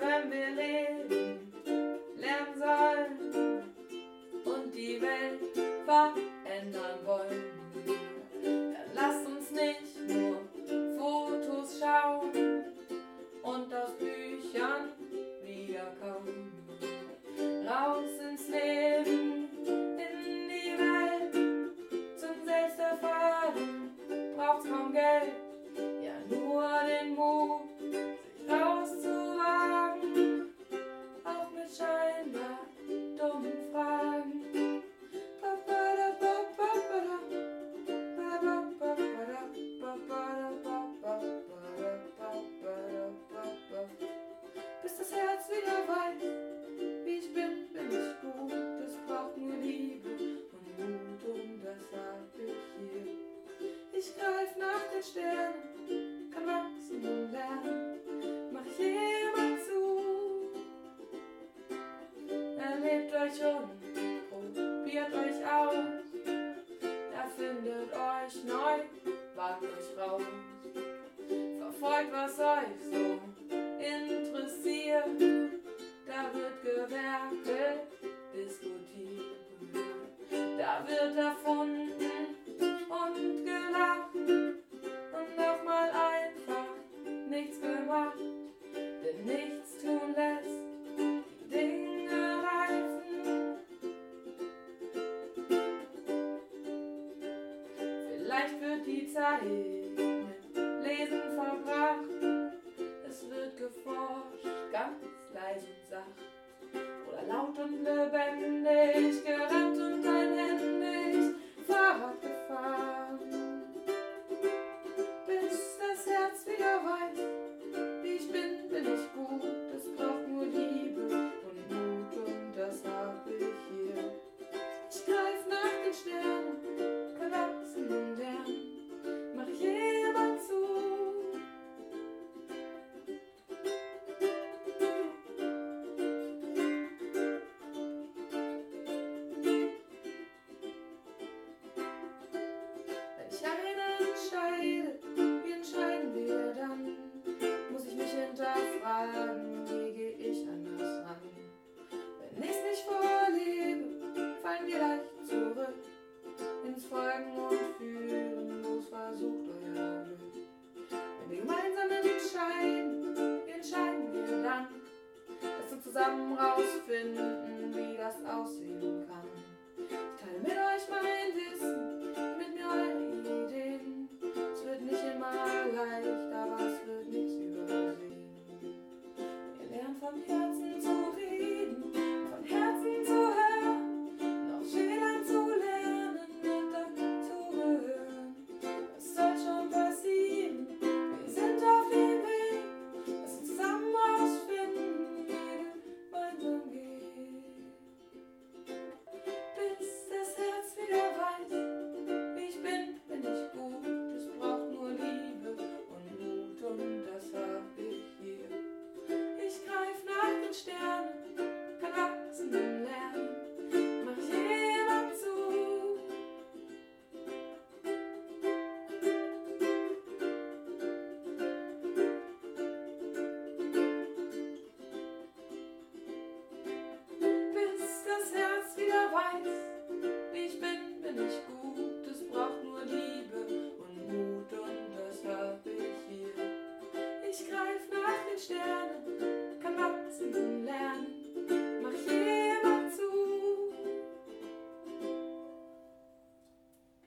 Wenn wir leben, lernen sollen und die Welt verändern wollen. euch um, probiert euch aus. Da findet euch neu, wagt euch raus. Verfolgt, was euch so interessiert. Da wird gewerkelt, diskutiert. Da wird erfunden. Leicht wird die Zeit mit Lesen verbracht. Es wird geforscht, ganz leise und sacht. Oder laut und lebendig, gerannt und einhändig, Fahrrad gefahren. zusammen rausfinden, wie das aussehen kann. Ich teile mit euch mein Wissen, mit mir eure Ideen. Es wird nicht immer leicht, aber es wird nichts übersehen. Ihr lernt vom Herzen zu